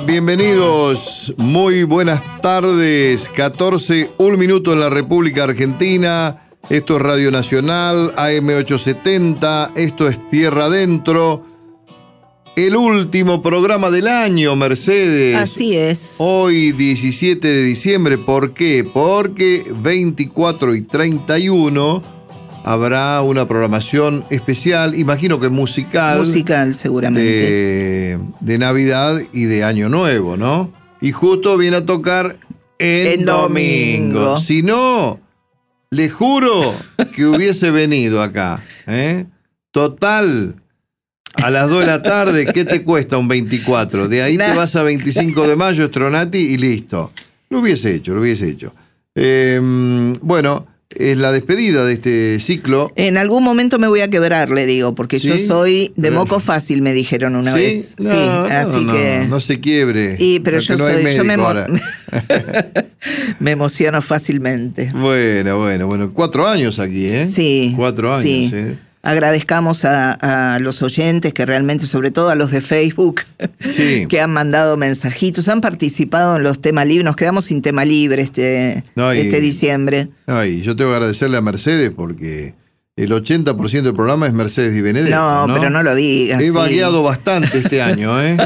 Hola, bienvenidos. Muy buenas tardes. 14, un minuto en la República Argentina. Esto es Radio Nacional, AM870. Esto es Tierra Adentro. El último programa del año, Mercedes. Así es. Hoy, 17 de diciembre. ¿Por qué? Porque 24 y 31 habrá una programación especial, imagino que musical. Musical, seguramente. De, Navidad y de Año Nuevo, ¿no? Y justo viene a tocar en, domingo. Si no, le juro que hubiese venido acá. ¿eh? Total. A las 2 de la tarde, ¿qué te cuesta un 24? De ahí te vas a 25 de mayo, Stronati, y listo. Lo hubiese hecho, lo hubiese hecho. Em, bueno, es la despedida de este ciclo. En algún momento me voy a quebrar, le digo, porque yo soy de moco fácil, me dijeron una vez. sí, así que. No se quiebre. Y, pero yo soy. yo me, me, emociono fácilmente. Bueno, bueno, bueno. Cuatro años aquí, ¿eh? Sí. Cuatro años, sí. ¿eh? Agradezcamos a, los oyentes que realmente, sobre todo a los de Facebook, que han mandado mensajitos, han participado en los temas libres. Nos quedamos sin tema libre este, este diciembre. Ay, yo tengo que agradecerle a Mercedes porque el 80% del programa es Mercedes y Benedetto. No, pero no lo digas. He vagueado bastante este año, ¿eh?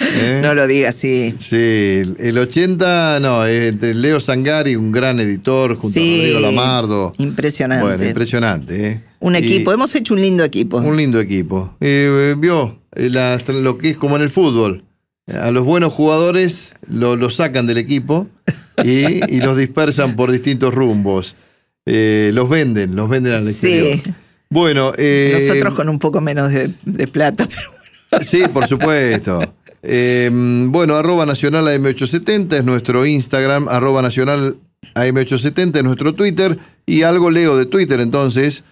¿Eh? No lo digas así. Sí, el 80, no, entre Leo Sangari, un gran editor, junto a Rodrigo Lamardo. Impresionante. Bueno, impresionante, ¿eh? Un equipo, hemos hecho un lindo equipo. Un lindo equipo. Eh, vio lo que es como en el fútbol. A los buenos jugadores lo, sacan del equipo y, los dispersan por distintos rumbos. los venden, los venden al exterior. Sí. Bueno, nosotros con un poco menos de, plata, pero Sí, por supuesto. Em, bueno, arroba nacional AM870 es nuestro Instagram, arroba nacional AM870 es nuestro Twitter y algo leo de Twitter entonces.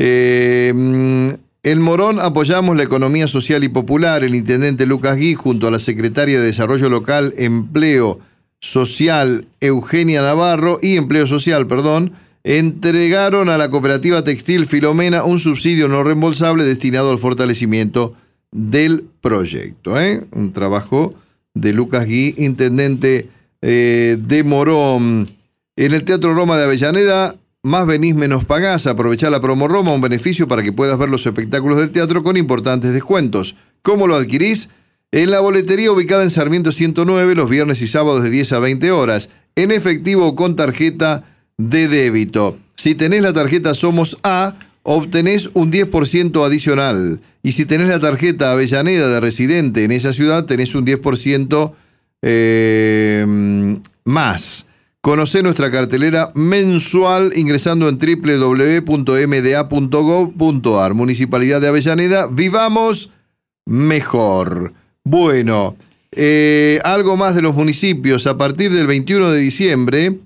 Em, en Morón apoyamos la economía social y popular. El intendente Lucas Gui, junto a la secretaria de Desarrollo Local, Empleo Social Eugenia Navarro y Empleo Social, perdón, entregaron a la cooperativa textil Filomena un subsidio no reembolsable destinado al fortalecimiento del proyecto. ¿eh? Un trabajo de Lucas Gui, intendente eh, de Morón. En el Teatro Roma de Avellaneda, más venís, menos pagás. Aprovechá la promo Roma, un beneficio para que puedas ver los espectáculos del teatro con importantes descuentos. ¿Cómo lo adquirís? En la boletería ubicada en Sarmiento 109, los viernes y sábados de 10 a 20 horas. En efectivo o con tarjeta de débito. Si tenés la tarjeta Somos A, obtenés un 10% adicional. Y si tenés la tarjeta Avellaneda de residente en esa ciudad, tenés un 10% eh, más. Conocé nuestra cartelera mensual ingresando en www.mda.gov.ar. Municipalidad de Avellaneda, vivamos mejor. Bueno, eh, algo más de los municipios. A partir del 21 de diciembre,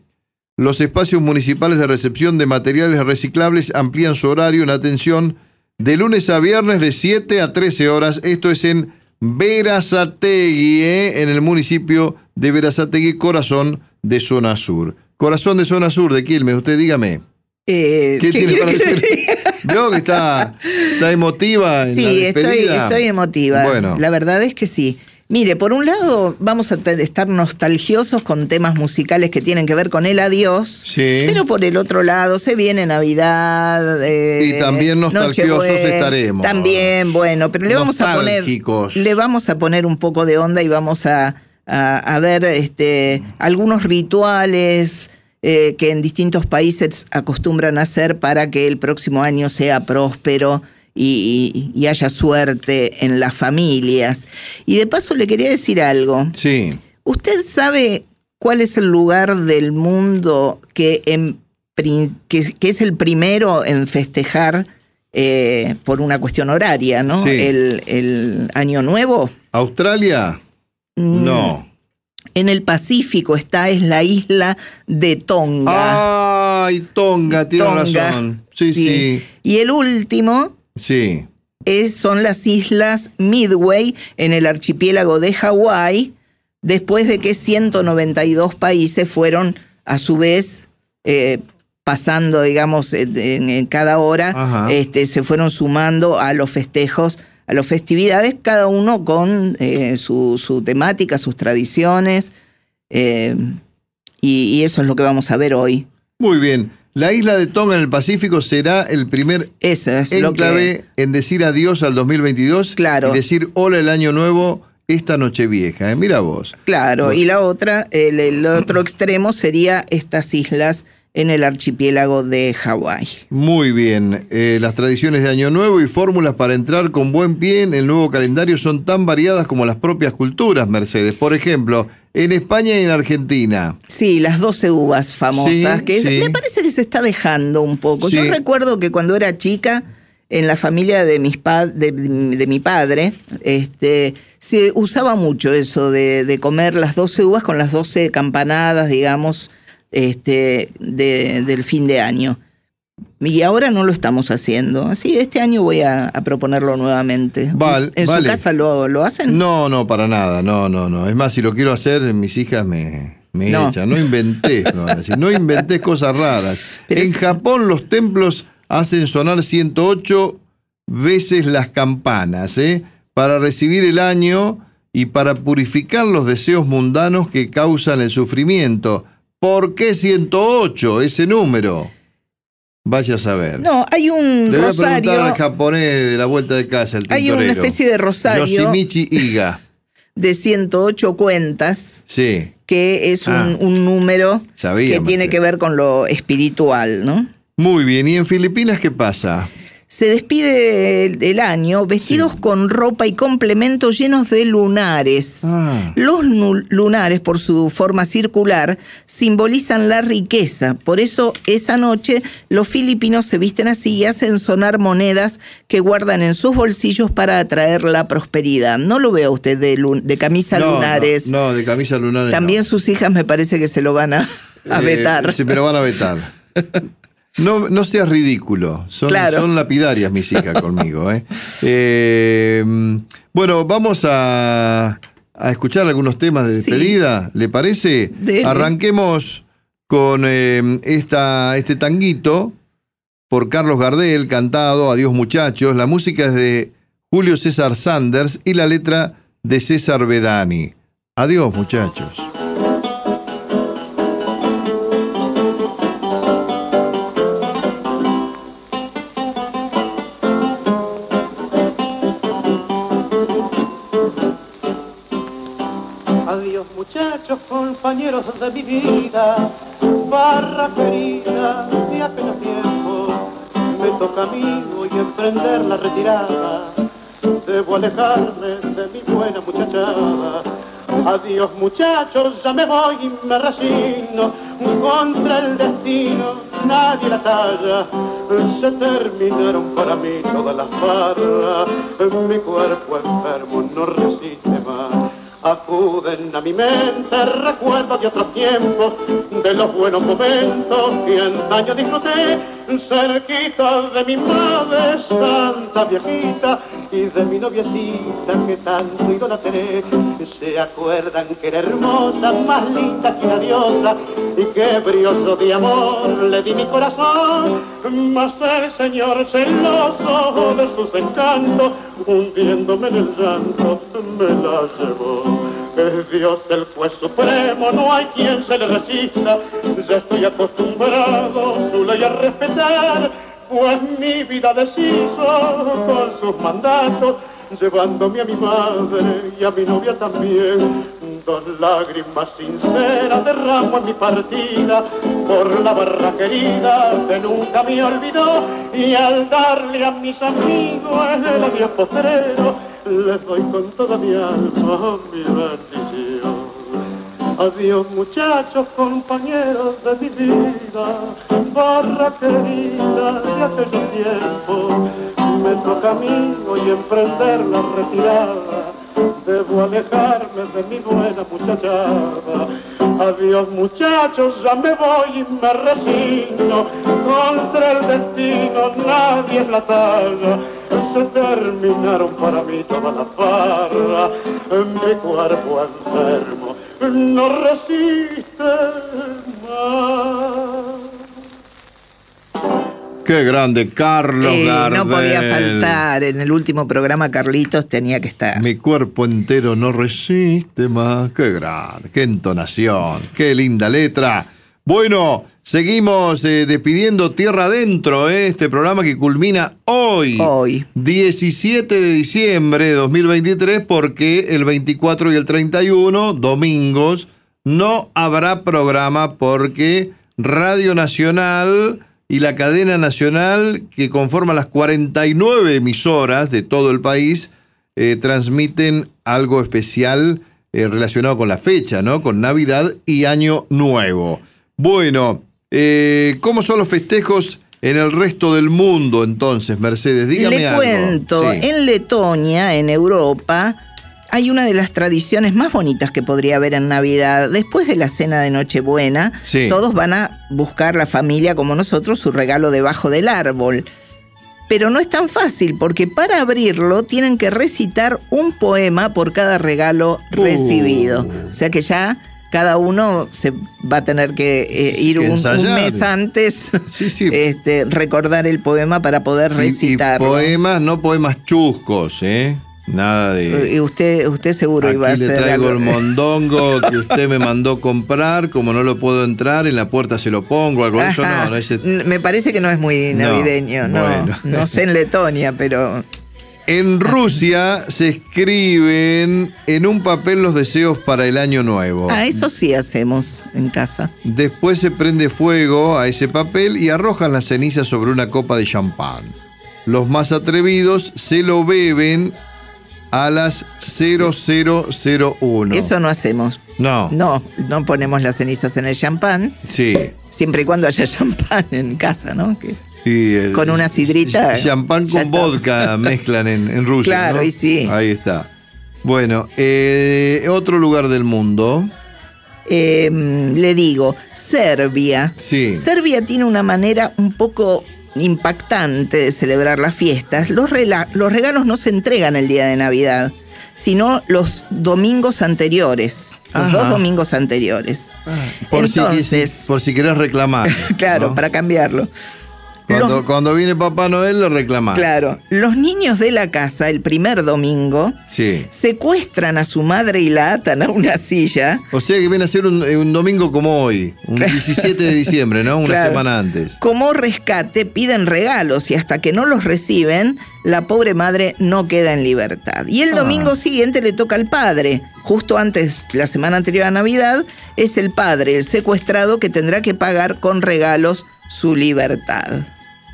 los espacios municipales de recepción de materiales reciclables amplían su horario en atención de lunes a viernes de 7 a 13 horas. Esto es en Verazategui, ¿eh? en el municipio de Verazategui, corazón de zona sur. Corazón de zona sur de Quilmes, usted dígame. Eh, ¿Qué, tiene para decir? Veo que está, está emotiva. En sí, estoy, estoy emotiva. Bueno. La verdad es que sí. Mire, por un lado vamos a estar nostalgiosos con temas musicales que tienen que ver con el adiós, sí. pero por el otro lado se viene Navidad. Eh, y también nostalgiosos estaremos. También, bueno, pero le vamos a poner le vamos a poner un poco de onda y vamos a, ver este, algunos rituales. Eh, que en distintos países acostumbran a hacer para que el próximo año sea próspero y, haya suerte en las familias. Y de paso le quería decir algo. Sí. ¿Usted sabe cuál es el lugar del mundo que, que, es el primero en festejar eh, por una cuestión horaria, ¿no? El, Año Nuevo. ¿Australia? Mm. No. En el Pacífico está, es la isla de Tonga. Ay, Tonga, tiene razón. sí, sí. Y el último Sí. son las islas Midway en el archipiélago de Hawái, después de que 192 países fueron a su vez eh, pasando, digamos, en, cada hora, este, se fueron sumando a los festejos a las festividades, cada uno con eh, su, temática, sus tradiciones, eh, y, eso es lo que vamos a ver hoy. Muy bien. La isla de Tonga en el Pacífico será el primer eso es enclave en decir adiós al 2022 claro. y decir hola el año nuevo esta noche vieja. ¿eh? Mira vos. Claro, y la otra, el otro extremo sería estas islas en el archipiélago de Hawái. Muy bien, eh, las tradiciones de Año Nuevo y fórmulas para entrar con buen pie en el nuevo calendario son tan variadas como las propias culturas, Mercedes. Por ejemplo, en España y en Argentina. Sí, las 12 uvas famosas, que me parece que se está dejando un poco. Yo recuerdo que cuando era chica, en la familia de, mis de, mi padre, este, se usaba mucho eso de, de comer las 12 uvas con las 12 campanadas, digamos, este, del fin de año. Y ahora no lo estamos haciendo. Así, este año voy a, proponerlo nuevamente. ¿En su casa lo, hacen? No, no, para nada. No, no, no. Es más, si lo quiero hacer, mis hijas me, me echan. No inventé, no, inventé cosas raras. en Japón los templos hacen sonar 108 veces las campanas, ¿eh? Para recibir el año y para purificar los deseos mundanos que causan el sufrimiento. ¿Por qué 108 ese número? Vaya a saber. No, hay un Le voy a preguntar al japonés de la vuelta de casa, el Hay una especie de rosario. Yoshimichi Iga. De 108 cuentas. Sí. Que es un, ah. número que tiene que ver con lo espiritual, ¿no? Muy bien. ¿Y en Filipinas qué pasa? Se despide el, año vestidos con ropa y complementos llenos de lunares. Ah. Los lunares, por su forma circular, simbolizan la riqueza. Por eso esa noche los filipinos se visten así y hacen sonar monedas que guardan en sus bolsillos para atraer la prosperidad. No lo veo usted de, de camisa lunares. No, de camisa lunares. También sus hijas me parece que se lo van a, a eh, vetar. Sí, pero van a vetar. No, no seas ridículo. Son, son lapidarias mis hijas conmigo. ¿eh? Eh, bueno, vamos a, escuchar algunos temas de despedida. ¿Le parece? Arranquemos con eh, esta, este tanguito por Carlos Gardel, cantado Adiós muchachos. La música es de Julio César Sanders y la letra de César Bedani. Adiós muchachos. Compañeros de mi vida, barra querida de apenas tiempo, me toca a mí hoy emprender la retirada, debo alejarme de mi buena muchachada. Adiós muchachos, ya me voy y me resigno, contra el destino nadie la talla, se terminaron para mí todas las barras, mi cuerpo enfermo no resiste más acuden a mi mente recuerdos de otros tiempos, de los buenos momentos que antaño disfruté, cerquita de mi madre santa viejita y de mi noviecita que tanto idolatré. Se acuerdan que era hermosa, más linda que una diosa y que brioso de amor le di mi corazón, mas el Señor celoso de sus encantos, hundiéndome en el llanto, me la llevó. Es Dios el juez supremo, no hay quien se le resista. Ya estoy acostumbrado su ley a respetar, pues mi vida deshizo con sus mandatos, llevándome a mi madre y a mi novia también. Dos lágrimas sinceras derramo en mi partida por la barra querida que nunca me olvidó y al darle a mis amigos el adiós postrero les doy con toda mi alma mi bendición. Adiós muchachos, compañeros de mi vida, barra querida de aquellos tiempos. Me toca a mí hoy emprender la retirada, debo alejarme de mi buena muchachada. Adiós muchachos, ya me voy y me resigno, contra el destino nadie es la talla se terminaron para mí todas las barras, mi cuerpo enfermo no resiste más. Qué grande, Carlos No podía faltar. En el último programa, Carlitos tenía que estar. Mi cuerpo entero no resiste más. Qué grande, qué entonación, qué linda letra. Bueno, seguimos eh, despidiendo Tierra Adentro, eh, este programa que culmina hoy. Hoy. 17 de diciembre de 2023, porque el 24 y el 31, domingos, no habrá programa porque Radio Nacional y la cadena nacional que conforma las 49 emisoras de todo el país eh, transmiten algo especial relacionado con la fecha, ¿no? Con Navidad y Año Nuevo. Bueno, eh, ¿cómo son los festejos en el resto del mundo entonces, Mercedes? Dígame Le cuento, en Letonia, en Europa, hay una de las tradiciones más bonitas que podría haber en Navidad. Después de la cena de Nochebuena, todos van a buscar la familia como nosotros su regalo debajo del árbol. Pero no es tan fácil porque para abrirlo tienen que recitar un poema por cada regalo uh. recibido. O sea que ya cada uno se va a tener que eh, ir un, mes antes, Este, recordar el poema para poder recitarlo. poemas, no poemas chuscos, ¿eh? Nada de. Y usted, usted seguro iba a hacer. le traigo el mondongo que usted me mandó comprar. Como no lo puedo entrar, en la puerta se lo pongo. Algo eso no, Me parece que no es muy navideño. No, no sé en Letonia, pero. En Rusia se escriben en un papel los deseos para el año nuevo. Ah, eso sí hacemos en casa. Después se prende fuego a ese papel y arrojan las cenizas sobre una copa de champán. Los más atrevidos se lo beben a las 0001. Eso no hacemos. No. No, no ponemos las cenizas en el champán. Sí. Siempre y cuando haya champán en casa, ¿no? Con una sidrita. Champán con vodka mezclan en, Rusia. Claro, y sí. Ahí está. Bueno, eh, otro lugar del mundo. Em, le digo, Serbia. Sí. Serbia tiene una manera un poco impactante de celebrar las fiestas, los, los regalos no se entregan el día de Navidad, sino los domingos anteriores, los dos domingos anteriores. Ah, por, si, por si querés reclamar. claro, para cambiarlo. Cuando, viene Papá Noel lo reclama. Claro. Los niños de la casa, el primer domingo, secuestran a su madre y la atan a una silla. O sea que viene a ser un, eh, domingo como hoy, un 17 de diciembre, ¿no? Una semana antes. Como rescate piden regalos y hasta que no los reciben, la pobre madre no queda en libertad. Y el ah. domingo siguiente le toca al padre. Justo antes, la semana anterior a Navidad, es el padre, el secuestrado, que tendrá que pagar con regalos su libertad.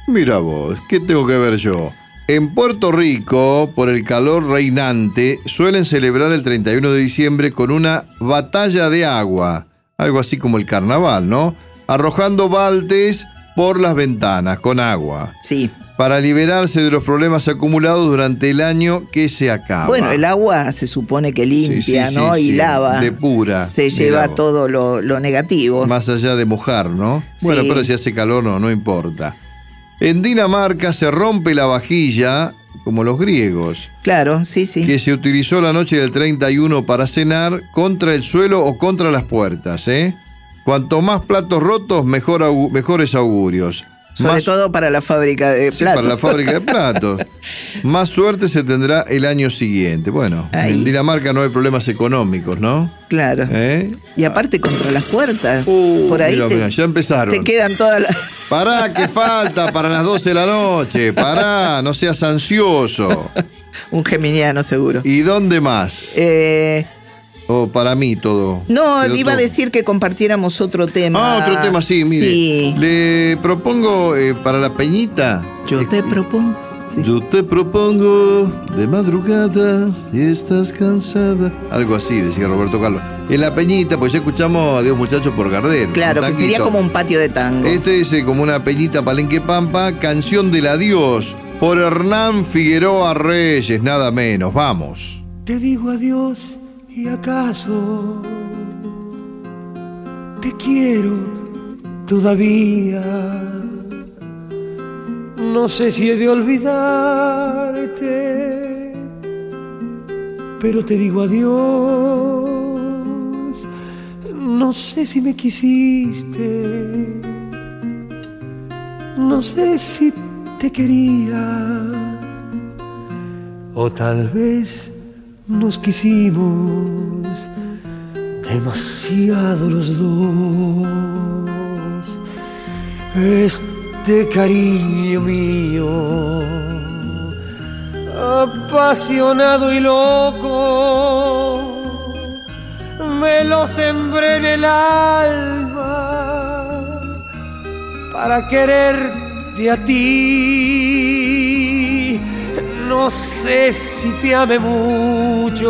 Mira vos, ¿qué tengo que ver yo? En Puerto Rico, por el calor reinante, suelen celebrar el 31 de diciembre con una batalla de agua, algo así como el carnaval, ¿no? Arrojando baldes por las ventanas con agua. Sí. Para liberarse de los problemas acumulados durante el año que se acaba. Bueno, el agua se supone que limpia, ¿no? y lava. Depura. Se lleva todo lo, negativo. Más allá de mojar, ¿no? Bueno, pero si hace calor no, no importa. En Dinamarca se rompe la vajilla, como los griegos. Claro, sí, sí. Que se utilizó la noche del 31 para cenar contra el suelo o contra las puertas, ¿eh? Cuanto más platos rotos, mejor mejores augurios. Sobre todo para la fábrica de platos. para la fábrica de platos. Más suerte se tendrá el año siguiente. Bueno, en Dinamarca no hay problemas económicos, ¿no? Claro. ¿Eh? Y aparte contra las puertas. Uh, por ahí ya empezaron. Te quedan todas las. Pará, que falta para las 12 de la noche. Pará, no seas ansioso. Un geminiano seguro. ¿Y dónde más? Eh, o para mí todo. No, le iba a decir que compartiéramos otro tema. Ah, otro tema, sí, mire. Le propongo eh, para la peñita. Yo te propongo. Yo te propongo de madrugada y estás cansada. Algo así, decía Roberto Carlos. En la peñita, pues ya escuchamos Adiós muchachos por Gardel. Claro, que sería como un patio de tango. Este es eh, como una peñita palenque pampa, canción del adiós, por Hernán Figueroa Reyes, nada menos. Vamos. Te digo adiós ¿Y acaso te quiero todavía? No sé si he de olvidarte, pero te digo adiós. No sé si me quisiste, no sé si te quería o tal vez nos quisimos demasiado los dos. Este cariño mío, apasionado y loco, me lo sembré en el alma para quererte a ti. No sé si te ame mucho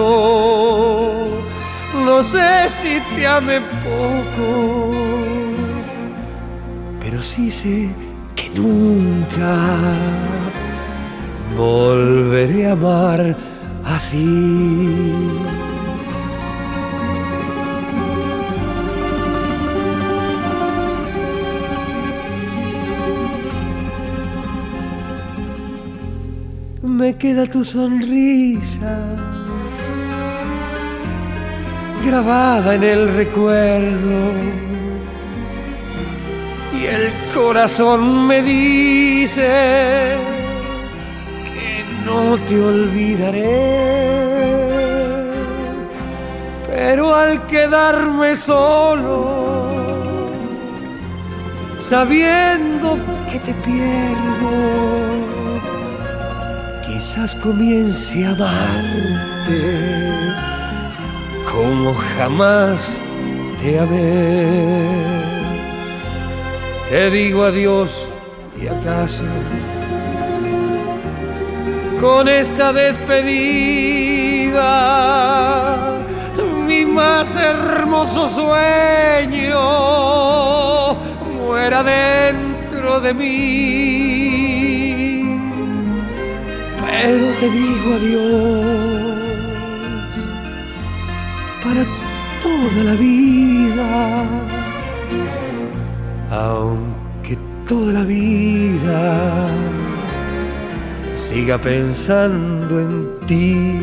no sé si te ame poco, pero sí sé que nunca volveré a amar así. Me queda tu sonrisa grabada en el recuerdo. Y el corazón me dice que no te olvidaré. Pero al quedarme solo, sabiendo que te pierdo, quizás comience a amarte como jamás te amé. Te digo adiós y acaso con esta despedida mi más hermoso sueño muera dentro de mí. Pero te digo adiós para toda la vida. Aunque toda la vida siga pensando en ti,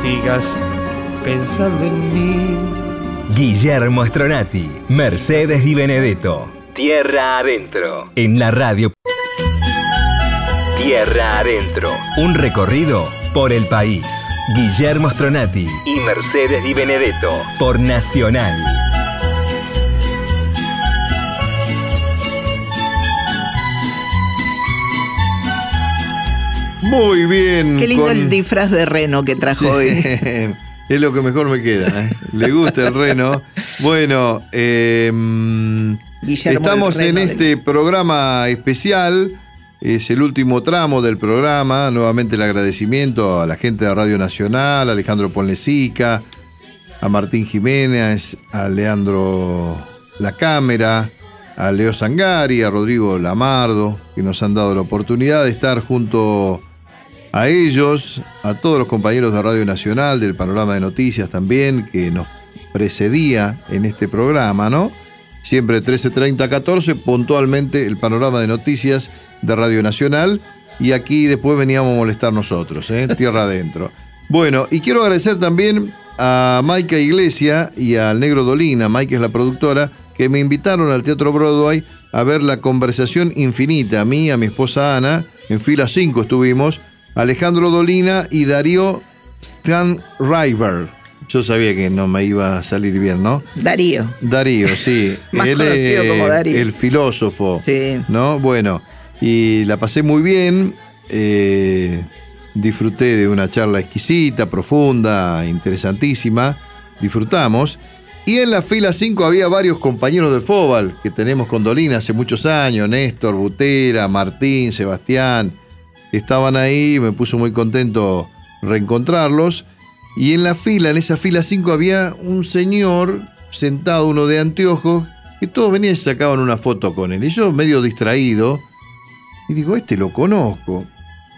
sigas pensando en mí. Guillermo Stronati, Mercedes y Benedetto. Tierra Adentro, en la radio. Tierra Adentro, un recorrido por el país. Guillermo Stronati y Mercedes Di Benedetto por Nacional. Muy bien. Qué lindo el disfraz de reno que trajo hoy. Es lo que mejor me queda. ¿eh? Le gusta el reno. Bueno, em, estamos en este programa especial es el último tramo del programa. Nuevamente el agradecimiento a la gente de Radio Nacional, a Alejandro Ponlecica, a Martín Jiménez, a Leandro La Cámara, a Leo Sangari, a Rodrigo Lamardo, que nos han dado la oportunidad de estar junto a ellos, a todos los compañeros de Radio Nacional, del panorama de noticias también, que nos precedía en este programa, ¿no? Siempre 13.30 14, puntualmente el panorama de noticias de Radio Nacional y aquí después veníamos a molestar nosotros, ¿eh? tierra adentro. Bueno, y quiero agradecer también a Maika Iglesia y al Negro Dolina, Maika es la productora, que me invitaron al Teatro Broadway a ver la conversación infinita, a mí, a mi esposa Ana, en fila 5 estuvimos, Alejandro Dolina y Darío Stan River. Yo sabía que no me iba a salir bien, ¿no? Darío. Darío, sí. Más Él conocido como Darío. El filósofo. Sí. ¿No? Bueno, y la pasé muy bien. Eh, disfruté de una charla exquisita, profunda, interesantísima. Disfrutamos. Y en la fila 5 había varios compañeros de Fobal que tenemos con Dolina hace muchos años: Néstor, Butera, Martín, Sebastián. Estaban ahí, me puso muy contento reencontrarlos. Y en la fila, en esa fila 5, había un señor sentado, uno de anteojos, que todos venían y sacaban una foto con él. Y yo, medio distraído, y digo, este lo conozco.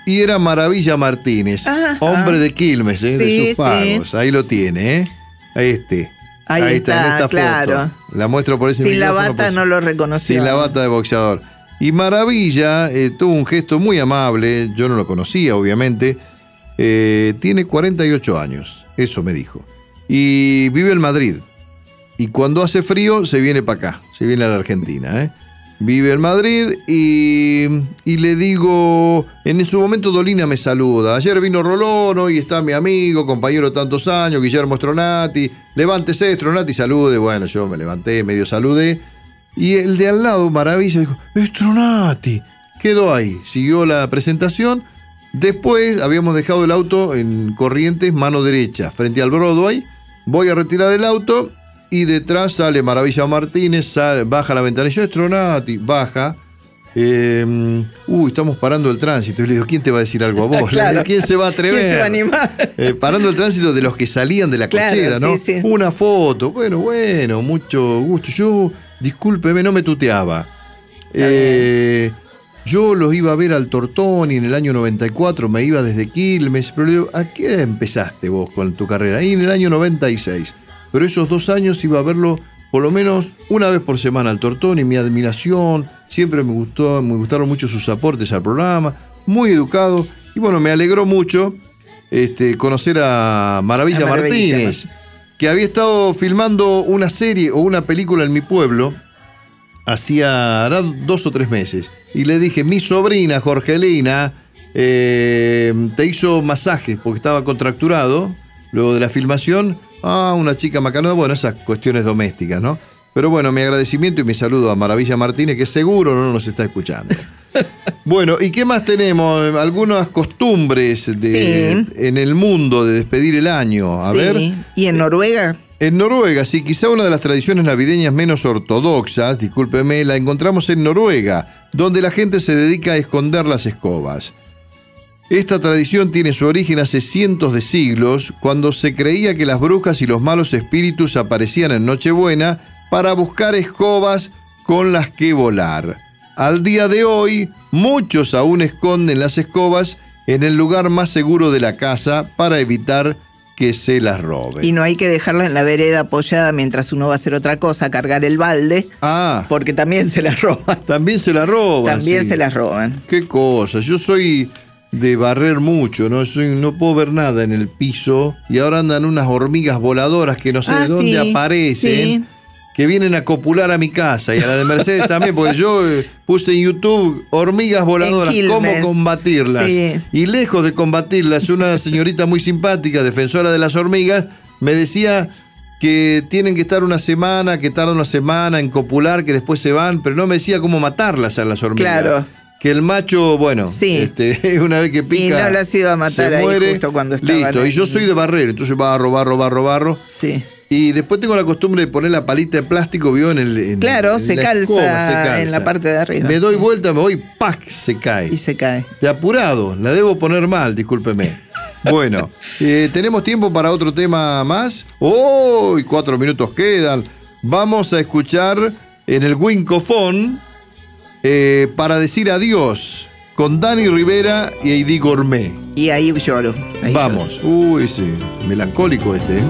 Y era Maravilla Martínez, hombre de Quilmes, ¿eh? de sus pagos. Ahí lo tiene, ¿eh? Este. Ahí, está, en esta claro. foto. La muestro por ese Sin la bata no lo reconocí. Sin la bata de boxeador. Y Maravilla eh, tuvo un gesto muy amable, yo no lo conocía, obviamente. Eh, tiene 48 años, eso me dijo. Y vive en Madrid. Y cuando hace frío, se viene para acá, se viene a la Argentina. ¿eh? Vive en Madrid y, le digo, en su momento Dolina me saluda. Ayer vino Rolón, hoy está mi amigo, compañero de tantos años, Guillermo Stronati. Levántese, Stronati, salude. Bueno, yo me levanté, medio saludé. Y el de al lado, maravilla, dijo, Stronati. Quedó ahí, siguió la presentación. Después habíamos dejado el auto en Corrientes, mano derecha, frente al Broadway. Voy a retirar el auto y detrás sale Maravilla Martínez, baja la ventana. Yo, Stronati, baja. Eh, uy, estamos parando el tránsito. Y le digo, ¿quién te va a decir algo a vos? ¿Quién se va a atrever? ¿Quién se va a animar? Eh, parando el tránsito de los que salían de la cochera, ¿no? Una foto. Bueno, bueno, mucho gusto. Yo, discúlpeme, no me tuteaba. Eh, yo los iba a ver al Tortoni en el año 94, me iba desde Quilmes, pero le digo, ¿a qué empezaste vos con tu carrera? Ahí en el año 96 pero esos dos años iba a verlo por lo menos una vez por semana al Tortón y mi admiración, siempre me gustó, me gustaron mucho sus aportes al programa, muy educado. Y bueno, me alegró mucho este, conocer a Maravilla, Martínez, que había estado filmando una serie o una película en mi pueblo hacía dos o tres meses. Y le dije, mi sobrina Jorgelina eh, te hizo masajes porque estaba contracturado luego de la filmación Ah, una chica macanuda. Bueno, esas cuestiones domésticas, ¿no? Pero bueno, mi agradecimiento y mi saludo a Maravilla Martínez, que seguro no nos está escuchando. bueno, ¿y qué más tenemos? Algunas costumbres de, en el mundo de despedir el año. A ver. ¿Y en Noruega? En Noruega, sí, quizá una de las tradiciones navideñas menos ortodoxas, discúlpeme, la encontramos en Noruega, donde la gente se dedica a esconder las escobas. Esta tradición tiene su origen hace cientos de siglos, cuando se creía que las brujas y los malos espíritus aparecían en Nochebuena para buscar escobas con las que volar. Al día de hoy, muchos aún esconden las escobas en el lugar más seguro de la casa para evitar que se las roben. Y no hay que dejarla en la vereda apoyada mientras uno va a hacer otra cosa, cargar el balde. Ah. Porque también se las roban. También se las roban. También se las roban. Qué cosa. Yo soy de barrer mucho, ¿no? no puedo ver nada en el piso y ahora andan unas hormigas voladoras que no sé de ah, dónde aparecen. Que vienen a copular a mi casa y a la de Mercedes también, porque yo eh, puse en YouTube hormigas voladoras, cómo combatirlas. Y lejos de combatirlas, una señorita muy simpática, defensora de las hormigas, me decía que tienen que estar una semana, que tarda una semana en copular, que después se van, pero no me decía cómo matarlas a las hormigas. Claro que el macho, bueno, este, una vez que pica. Y no las iba a matar ahí muere, justo cuando estaba. Listo, y yo soy de barrer, entonces barro, barro, barro, barro. Sí. Y después tengo la costumbre de poner la palita de plástico, vio, en el. claro, se, calza en la parte de arriba. Me doy vuelta, me voy, ¡pac! Se cae. Y se cae. De apurado, la debo poner mal, discúlpeme. Bueno, eh, ¿tenemos tiempo para otro tema más? ¡Oh! cuatro minutos quedan. Vamos a escuchar en el Wincofón eh, para decir adiós con Dani Rivera y Heidi Gourmet. Y ahí lloro. Vamos. Uy, sí. Melancólico este. ¿eh?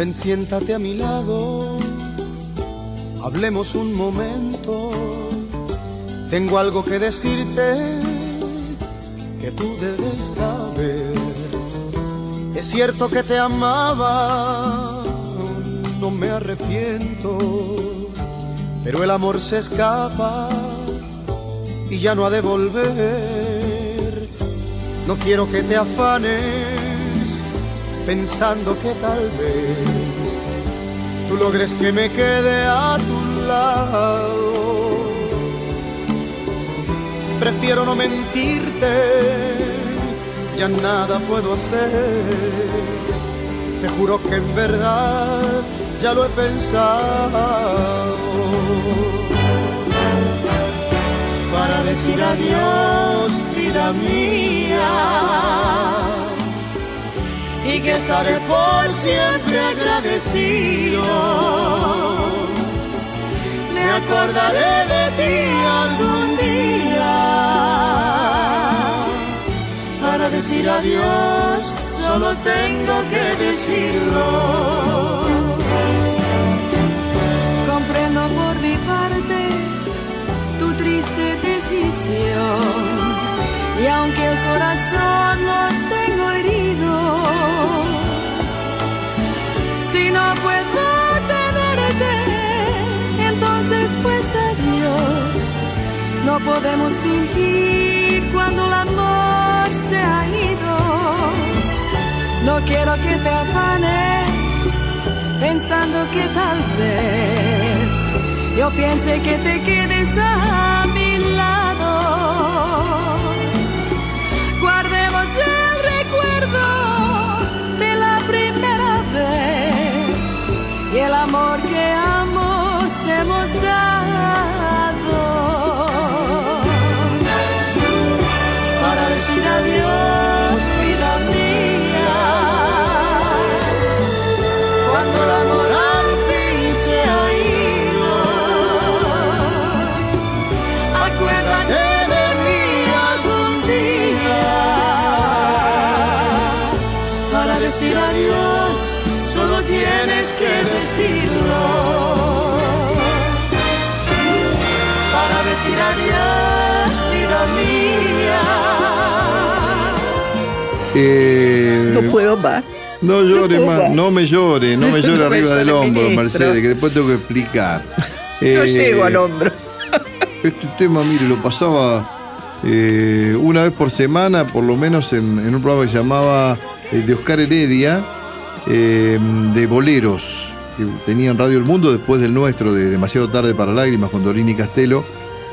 Ven, siéntate a mi lado, hablemos un momento tengo algo que decirte que tú debes saber. Es cierto que te amaba, no me arrepiento, pero el amor se escapa y ya no ha de volver. No quiero que te afanes pensando que tal vez tú logres que me quede a tu lado prefiero no mentirte, ya nada puedo hacer. Te juro que en verdad ya lo he pensado. Para decir adiós, vida mía, y que estaré por siempre agradecido. Me acordaré de ti algún día decir adiós, solo tengo que decirlo. Comprendo por mi parte tu triste decisión. Y aunque el corazón No podemos fingir cuando el amor se ha ido. No quiero que te afanes pensando que tal vez yo piense que te quedes a mi lado. Guardemos el recuerdo de la primera vez y el amor que ambos hemos dado. Eh, No puedo más. No llore No más, más. no me llore, no me llore No me arriba del hombro, ministro. Mercedes, que después tengo que explicar. No Eh, llego al hombro. Este tema, mire, lo pasaba eh, una vez por semana, por lo menos en, en un programa que se llamaba de Oscar Heredia, de boleros, que tenía en Radio El Mundo después del nuestro, de Demasiado Tarde para Lágrimas, con Dorini Castelo.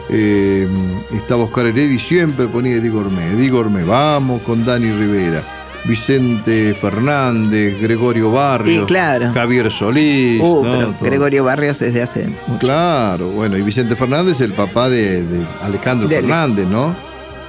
Eh, estaba Oscar Heredia y siempre ponía Eddie Gourmet, Eddie Gourmet, vamos con Dani Rivera. Vicente Fernández, Gregorio Barrios, Sí, claro. Javier Solís, Uh. Gregorio Barrios desde hace mucho. Claro, bueno, y Vicente Fernández, el papá de, de Alejandro De Ale- Fernández, ¿no?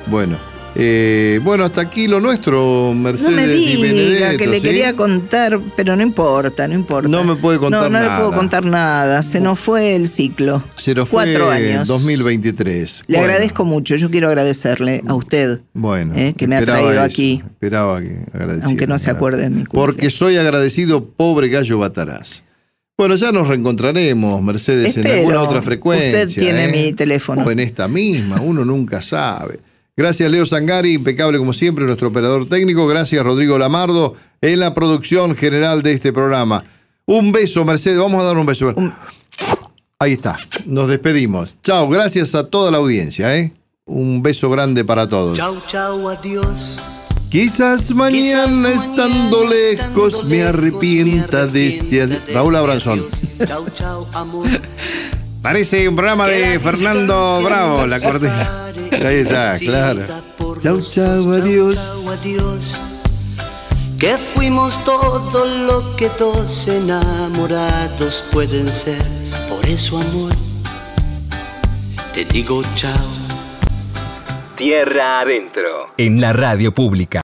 Bueno, eh, bueno, hasta aquí lo nuestro, Mercedes No me Di diga que le ¿sí? quería contar, pero no importa, no importa. No me puede contar no, no nada. le puedo contar nada. Se nos fue el ciclo. Se nos fue Cuatro años. 2023. Le Bueno, agradezco mucho. Yo quiero agradecerle a usted, Bueno, eh, que me ha traído eso, aquí. Esperaba que agradeciera. Aunque no se acuerde de mi cumple. Porque soy agradecido, pobre gallo Batarás. Bueno, ya nos reencontraremos, Mercedes, en alguna otra frecuencia. Usted tiene ¿eh? mi teléfono. O en esta misma, uno nunca sabe. Gracias, Leo Sangari, impecable como siempre, nuestro operador técnico. Gracias, Rodrigo Lamardo, en la producción general de este programa. Un beso, Mercedes. Vamos a dar un beso. Ahí está. Nos despedimos. Chao, gracias a toda la audiencia. ¿eh? Un beso grande para todos. Chau, chau, adiós. Quizás mañana estando lejos me arrepienta de este... Raúl Abranzón. Chau, chau, amor. Parece un programa de Fernando Bravo, la cortina. Ahí está, claro. Chau, chau, adiós. Chau, adiós. Que fuimos todo lo que dos enamorados pueden ser. Por eso, amor, te digo chao. Tierra adentro. En la radio pública.